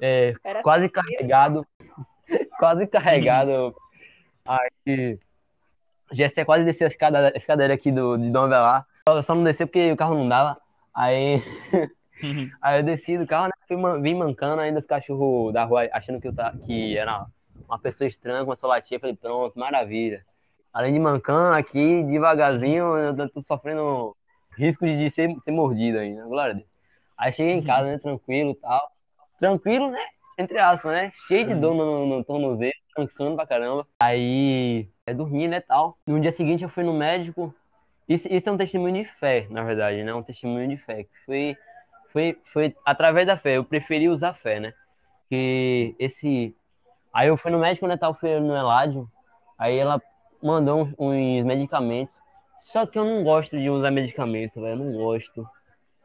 É, quase carregado. (laughs) quase carregado. Aí. Jéssica quase desceu a escada, a escadeira aqui do, de Dom Velar. Eu só não desceu porque o carro não dava. Aí, uhum. (laughs) aí eu desci do carro, né? Fui, vim mancando ainda os cachorros da rua, achando que, eu tá, que era uma pessoa estranha, começou a latir. Falei, pronto, maravilha. Além de mancando aqui, devagarzinho, eu tô sofrendo risco de ser, ser mordido ainda, glória a Deus. Aí cheguei em casa, né, tranquilo e tal. Tranquilo, né? Entre aspas, né? Cheio de dor no, no, no tornozelo, mancando pra caramba. Aí, é dormir, né, tal. No dia seguinte eu fui no médico, isso, isso é um testemunho de fé, na verdade, né? Um testemunho de fé. Foi, foi, foi através da fé. Eu preferi usar fé, né? Que esse. Aí eu fui no médico, né? Tava fui no Eládio. Aí ela mandou uns, medicamentos. Só que eu não gosto de usar medicamento, velho. Eu não gosto.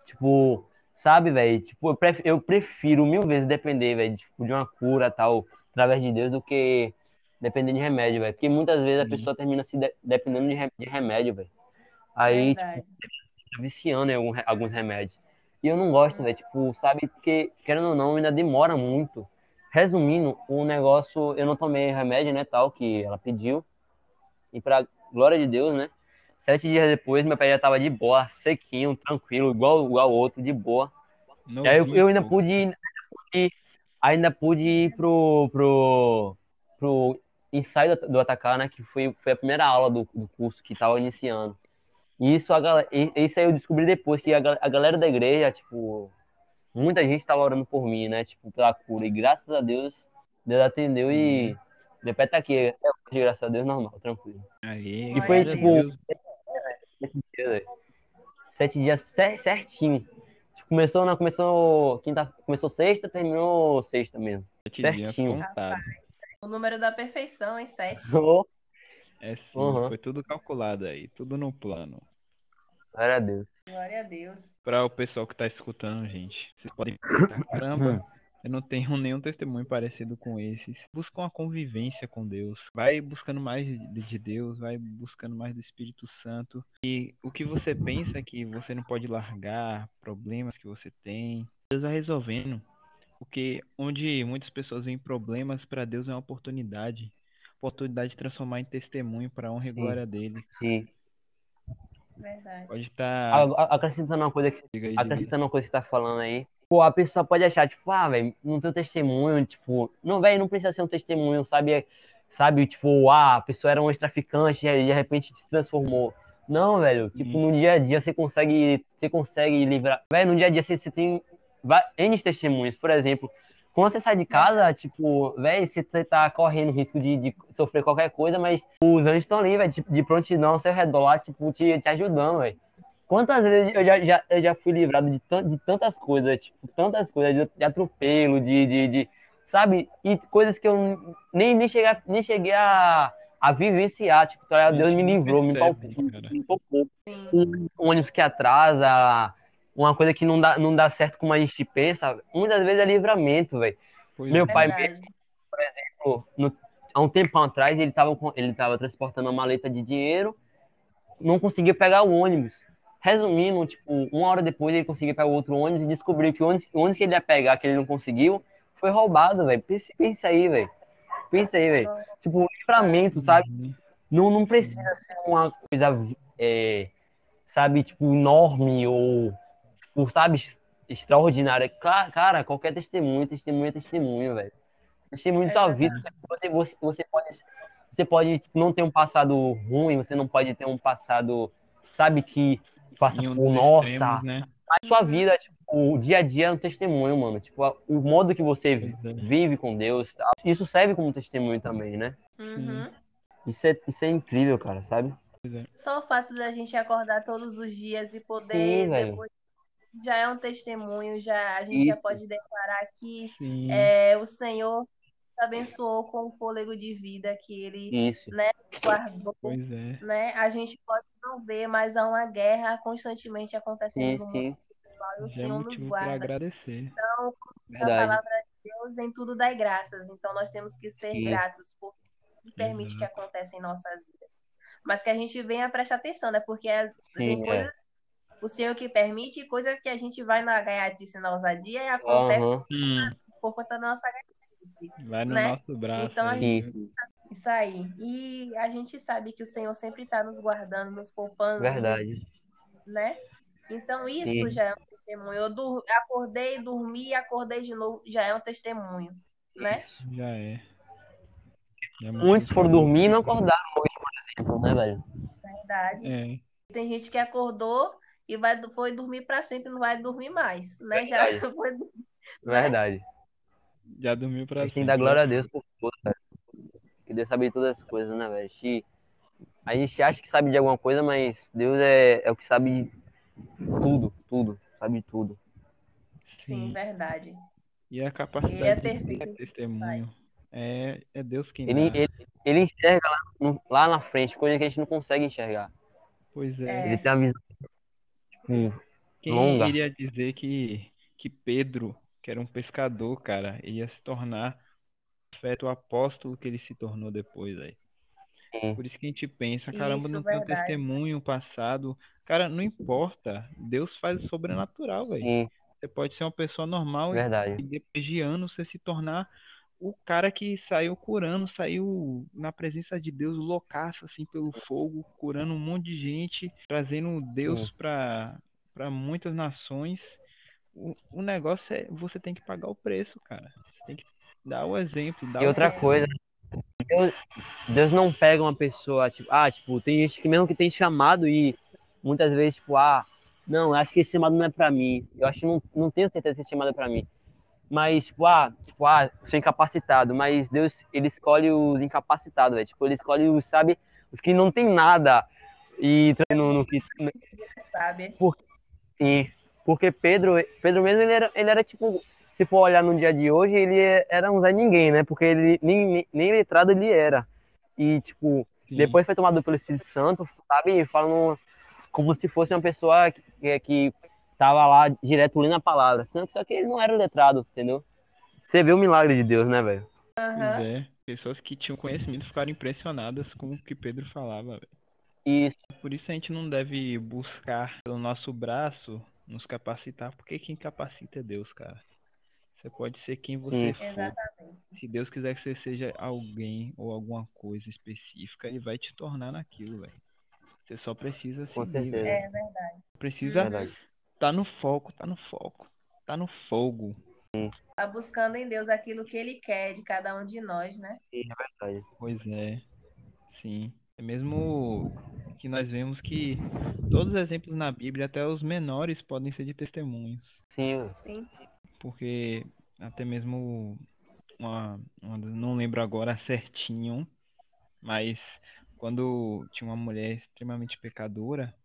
Tipo, sabe, velho? Tipo, eu prefiro, eu prefiro mil vezes depender, velho, tipo, de uma cura tal, através de Deus, do que depender de remédio, velho. Porque muitas vezes a pessoa termina se de, dependendo de, de remédio, velho. Aí, tipo, tá viciando em algum, alguns remédios. E eu não gosto, velho. Tipo, sabe? Porque, querendo ou não, ainda demora muito. Resumindo, o negócio, eu não tomei remédio, né, tal, que ela pediu. E pra glória de Deus, né? Sete dias depois, meu pé já tava de boa, sequinho, tranquilo, igual o outro, de boa. e aí eu, eu ainda pude, ainda pude, ainda pude ir pro, pro, pro ensaio do, atacar, né? Que foi, foi a primeira aula do, do curso que tava iniciando. E isso, a isso aí eu descobri depois, que a, a galera da igreja, tipo, muita gente estava orando por mim, né? Tipo, pela cura. E graças a Deus, Deus atendeu e. Uhum. Depois tá aqui, é, graças a Deus, normal, tranquilo. Aí, e foi, tipo, sete dias, sete dias certinho. Tipo, começou, não, começou quinta, começou sexta, terminou sexta mesmo. Sete certinho. Dias o número da perfeição, em sete. (laughs) É sim, uhum. foi tudo calculado aí, tudo no plano. Glória a Deus. Glória a Deus. Para o pessoal que tá escutando, gente, vocês podem (laughs) caramba, eu não tenho nenhum testemunho parecido com esses. Busca uma convivência com Deus. Vai buscando mais de Deus, vai buscando mais do Espírito Santo. E o que você pensa que você não pode largar, problemas que você tem, Deus vai resolvendo. Porque onde muitas pessoas veem problemas, para Deus é uma oportunidade. Oportunidade de transformar em testemunho para a honra e glória dele. Sim. Verdade. Pode estar. Tá... Acrescentando uma coisa que aí, acrescentando uma coisa que você tá falando aí. Pô, a pessoa pode achar, tipo, ah, velho, não tem testemunho, tipo, não, velho, não precisa ser um testemunho, sabe? Sabe, tipo, ah, a pessoa era um ex-traficante e de repente se transformou. Não, velho, tipo, hum. no dia a dia você consegue, você consegue livrar. Velho, no dia a dia você, você tem N testemunhos, por exemplo, quando você sai de casa, tipo, velho, você tá correndo risco de, de, sofrer qualquer coisa, mas os anjos estão ali, velho, tipo, de prontidão ao seu redor, lá, tipo, te, te ajudando, velho. Quantas vezes eu já, já, eu já fui livrado de, de tantas coisas, tipo, tantas coisas, de, atropelo, de, de, de, sabe? E coisas que eu nem, nem, cheguei, a, nem cheguei a, a vivenciar, tipo, tá, Deus me livrou, me palpou, me palpou. Um, um ônibus que atrasa, uma coisa que não dá, não dá certo como a gente pensa, muitas vezes é livramento, velho. Meu é pai mesmo, por exemplo, no, há um tempo atrás, ele estava ele tava transportando uma maleta de dinheiro, não conseguia pegar o ônibus. Resumindo, tipo, uma hora depois ele conseguiu pegar outro ônibus e descobriu que o ônibus, o ônibus que ele ia pegar, que ele não conseguiu, foi roubado, velho. Pensa, pensa aí, velho. Pensa aí, velho. Tipo, livramento, sabe? Não, não precisa ser uma coisa, é, sabe, tipo, enorme ou por, sabe, extraordinária. Cara, qualquer testemunho, testemunho é testemunho, velho. Testemunho de sua é vida. Você, você, você, pode, você pode não ter um passado ruim, você não pode ter um passado, sabe, que passa por nossa. Extremos, né? A sua vida, tipo, o dia a dia é um testemunho, mano. Tipo, o modo que você vive com Deus, isso serve como testemunho também, né? Uhum. Isso é, isso é incrível, cara, sabe? É. Só o fato da gente acordar todos os dias e Sim, poder velho. depois já é um testemunho, já a gente já Isso, pode declarar que é, o Senhor abençoou com o fôlego de vida que Ele isso. guardou, pois é. né? A gente pode não ver, mas há uma guerra constantemente Sim, acontecendo no mundo e o Já é Senhor nos guarda. agradecer. Então, a verdade. palavra de Deus em tudo dá graças. Então, nós temos que ser Sim. gratos por tudo que permite que aconteça em nossas vidas. Mas que a gente venha prestar atenção, né? Porque as, tem é. coisas, o Senhor que permite, coisas que a gente vai na gaiatice, na ousadia, e acontece Aham, Hum, por conta da nossa gaiatice. vai no Né? nosso braço. Então, sim, Isso aí. E a gente sabe que o Senhor sempre está nos guardando, nos poupando, verdade. né? Então, isso Sim. já é um testemunho. Eu dur- acordei, dormi e acordei de novo, já é um testemunho, né? Isso. Já é. É Muitos foram dormir e não acordaram hoje, por exemplo, né, velho? Verdade. É, Tem gente que acordou e vai, foi dormir para sempre, não vai dormir mais, né? Já Verdade. (laughs) foi Verdade. já dormiu A pra gente tem que sempre. dar glória a Deus por tudo, velho. Que Deus sabe de todas as coisas, né, velho? A gente, a gente acha que sabe de alguma coisa, mas Deus é, é o que sabe de tudo, tudo. Sabe de tudo. sim, Sim. verdade. E a capacidade Ele é de perfeito. ter testemunho é, é Deus quem Ele, dá. ele, ele enxerga lá, no- lá na frente coisa que a gente não consegue enxergar. Pois é. É. Ele tem uma visão Quem longa. iria dizer que, que Pedro, que era um pescador, cara, ia se tornar o apóstolo que ele se tornou depois aí. Sim. Por isso que a gente pensa, caramba, Isso, não tem um testemunho passado. Cara, não importa. Deus faz o sobrenatural, velho. Você pode ser uma pessoa normal e verdade. depois de anos você se tornar o cara que saiu curando, saiu na presença de Deus, loucaço assim pelo fogo, curando um monte de gente, trazendo Deus para para muitas nações. O, o negócio é você tem que pagar o preço, cara. Você tem que dar o exemplo, dar E o outra coisa, Deus, Deus não pega uma pessoa, tipo, ah, tipo, tem gente que mesmo que tem chamado e muitas vezes, tipo, ah, não, acho que esse chamado não é pra mim. Eu acho que não, não tenho certeza se esse chamado é pra mim. Mas, tipo, ah, tipo, ah, sou incapacitado. Mas Deus, ele escolhe os incapacitados, velho. Tipo, ele escolhe os, sabe, os que não tem nada. E no, no que. Sabe? Sim. Porque Pedro, Pedro mesmo, ele era, ele era tipo, se for olhar no dia de hoje, ele era um Zé Ninguém, né? Porque ele nem, nem, nem letrado ele era. E, tipo, Sim. depois foi tomado pelo Espírito Santo, sabe? Falando como se fosse uma pessoa que, que tava lá direto lendo a palavra. Só que ele não era letrado, entendeu? Você vê o milagre de Deus, né, velho? Pois Aham. é. Pessoas que tinham conhecimento ficaram impressionadas com o que Pedro falava, velho. Isso, Por isso a gente não deve buscar pelo nosso braço nos capacitar, porque quem capacita é Deus, cara. Você pode ser quem você Sim. for. Exatamente. Se Deus quiser que você seja alguém ou alguma coisa específica, Ele vai te tornar naquilo, velho. Você só precisa seguir. É verdade. Precisa Verdade. Tá no foco, tá no foco, tá no fogo. Tá buscando em Deus aquilo que Ele quer de cada um de nós, né? Sim, é verdade. Pois é, sim. É mesmo que nós vemos que todos os exemplos na Bíblia, até os menores, podem ser de testemunhos. Sim, Sim. Porque até mesmo uma, uma- não lembro agora certinho, mas quando tinha uma mulher extremamente pecadora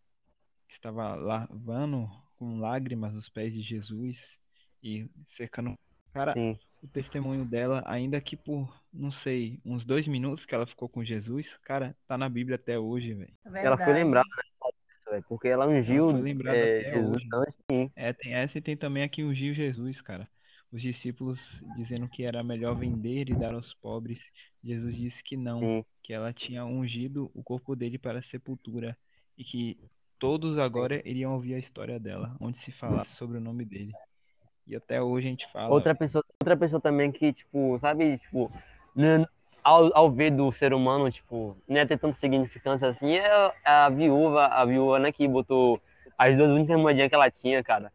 que estava lavando com lágrimas os pés de Jesus e cercando, cara, sim. o testemunho dela, ainda que por, não sei, uns dois minutos que ela ficou com Jesus, cara, tá na Bíblia até hoje, velho. Ela foi lembrada, né? velho, Porque ela ungiu foi lembrada é, até Jesus hoje. antes, sim. É, tem essa e tem também aqui ungiu Jesus, cara. Os discípulos dizendo que era melhor vender e dar aos pobres. Jesus disse que não, Sim. que ela tinha ungido o corpo dele para a sepultura e que todos agora iriam ouvir a história dela, onde se falasse sobre o nome dele. E até hoje a gente fala, Outra pessoa, outra pessoa também que, tipo, sabe, tipo, né, ao, ao ver do ser humano, tipo, não ia ter tanta significância assim, é a viúva, a viúva, né, que botou as duas únicas moedinhas que ela tinha, cara.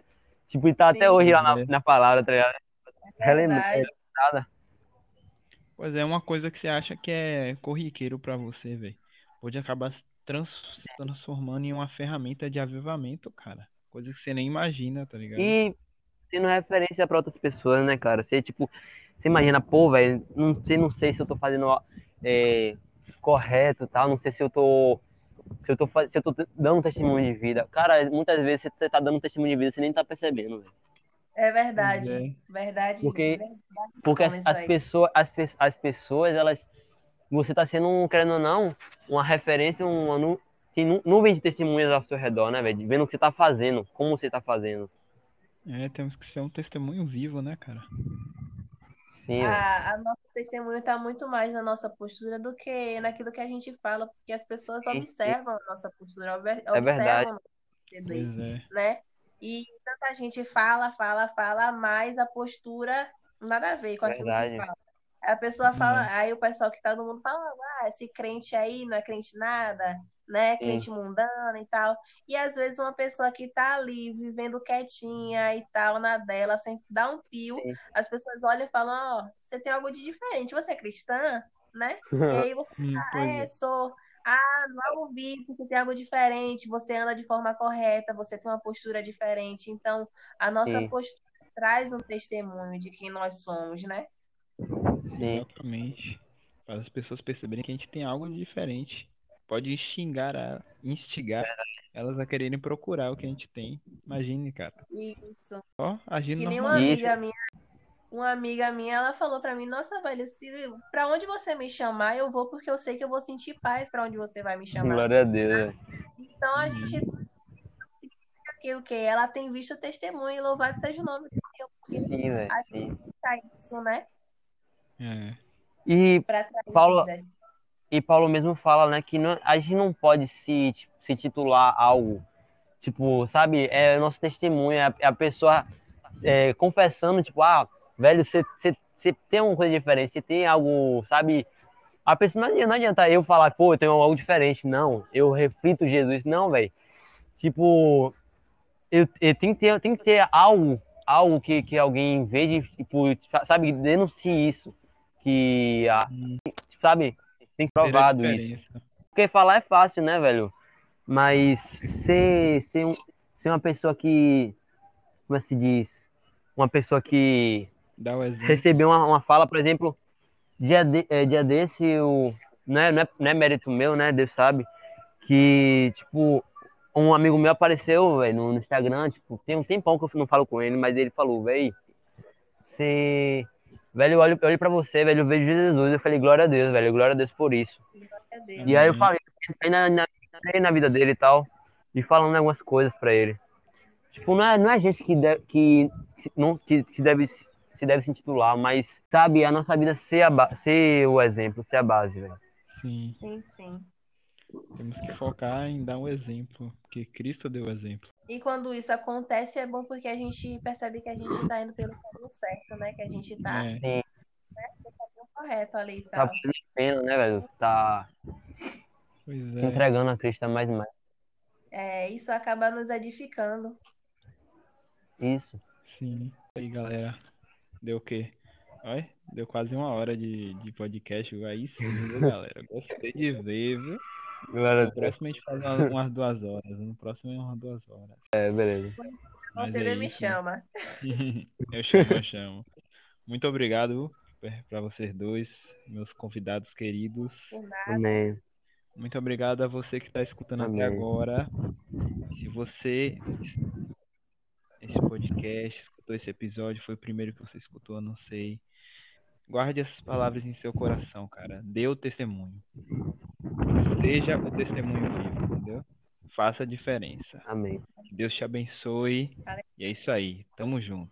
Tipo, e tá até Sim. hoje lá na, é. na palavra, tá ligado? Verdade. Nada. Pois é, uma coisa que você acha que é corriqueiro pra você, velho. Pode acabar se trans- se transformando em uma ferramenta de avivamento, cara. Coisa que você nem imagina, tá ligado? E tendo referência pra outras pessoas, né, cara? Você, tipo, você imagina, pô, velho, não sei, não sei se eu tô fazendo é, correto, tal. Não sei se eu tô se eu tô se eu tô dando um testemunho de vida. Cara, muitas vezes você tá dando um testemunho de vida, você nem tá percebendo, velho. É verdade, é. verdade. Porque- verdade Porque as, mesmo as aí. pessoas, as, as pessoas, elas. Você tá sendo, um, querendo ou não, uma referência, uma nu, tem nu- nuvem de testemunhas ao seu redor, né, velho? Vendo o que você tá fazendo, como você tá fazendo. É, temos que ser um testemunho vivo, né, cara? Sim. A, a nosso testemunho está muito mais na nossa postura do que naquilo que a gente fala, porque as pessoas Sim, sim. observam a nossa postura, obser- É verdade. observam Pois é. né? E tanta gente fala, fala, fala, mas a postura nada a ver com aquilo Verdade. que fala. A pessoa fala, É. aí o pessoal que tá no mundo fala, ah, esse crente aí não é crente nada, né? Crente mundano e tal. E às vezes uma pessoa que tá ali vivendo quietinha e tal, na dela, sem dar um pio, as pessoas olham e falam, ó, você tem algo de diferente, você é cristã, né? E aí você (laughs) Hum, ah, pois é, é. sou. Ah, não ouvi porque tem algo diferente, você anda de forma correta, você tem uma postura diferente. Então, a nossa postura traz um testemunho de quem nós somos, né? Sim. Exatamente. Para as pessoas perceberem que a gente tem algo de diferente. Pode instigar, a, instigar elas a quererem procurar o que a gente tem. Imagine, cara. Isso. Ó, agindo Que nem uma amiga minha, uma amiga minha, ela falou pra mim, nossa, velho, se pra onde você me chamar, eu vou porque eu sei que eu vou sentir paz pra onde você vai me chamar. Glória a Deus. Então a Uhum. gente significa que o quê? Ela tem visto o testemunho e louvado seja o nome Deus. Porque Sim, velho. a Sim. gente tá isso, né? É, E, Paulo- vida. e Paulo mesmo fala, né, que não- a gente não pode se, tipo, se titular algo. Tipo, sabe, é o nosso testemunho, é a, é a pessoa é, confessando, tipo, ah, velho, você tem alguma coisa diferente, você tem algo, sabe? A pessoa não adianta, não adianta eu falar, pô, eu tenho algo diferente. Não, eu reflito Jesus. Não, velho. Tipo, eu, eu tenho que ter, tem que ter algo, algo que, que alguém veja, e, tipo, sabe, denuncie isso. Que, a, sabe, tem provado isso. Porque falar é fácil, né, velho? Mas ser, ser, um, ser uma pessoa que, como é que se diz? Uma pessoa que Dá exemplo. recebeu uma, uma fala, por exemplo, dia, de, é, dia desse, eu, não, é, não, é, não é mérito meu, né? Deus sabe, que, tipo, um amigo meu apareceu, velho, no, no Instagram, tipo, tem um tempão que eu não falo com ele, mas ele falou, velho, você. Velho, eu olho, eu olho pra você, velho, eu vejo Jesus. Eu falei, glória a Deus, velho, glória a Deus por isso. Cadê? E aí eu falei, entrei na, na, entrei na vida dele e tal, e falando algumas coisas pra ele. Tipo, não é, não é a gente que, de, que, não, que, que deve, se deve se intitular, mas, sabe, a nossa vida ser, a, ser o exemplo, ser a base, velho. Sim, Sim, sim. Temos que focar em dar um exemplo, porque Cristo deu o exemplo. E quando isso acontece, é bom porque a gente percebe que a gente tá indo pelo caminho certo, né? Que a gente tá É, caminho correto ali e Tá tal. a pena, né, velho? Tá pois se é. entregando a Cristo mais e mais. É, isso acaba nos edificando. Isso. Sim. Aí, galera. Deu o quê? Olha, deu quase uma hora de, de podcast. Aí sim, galera? Gostei de ver, viu? (laughs) No próximo a gente faz uma- umas duas horas. No próximo é umas duas horas. É, beleza. Mas Você é me isso. chama. (laughs) Eu chamo, eu chamo. Muito obrigado para vocês dois, meus convidados queridos. Amém. Muito obrigado a você que está escutando até Amém. agora. Se você esse podcast, escutou esse episódio, foi o primeiro que você escutou, eu não sei. Guarde essas palavras em seu coração, cara. Dê o testemunho. Seja o testemunho vivo, entendeu? Faça a diferença. Amém. Que Deus te abençoe. E é isso aí. Tamo junto.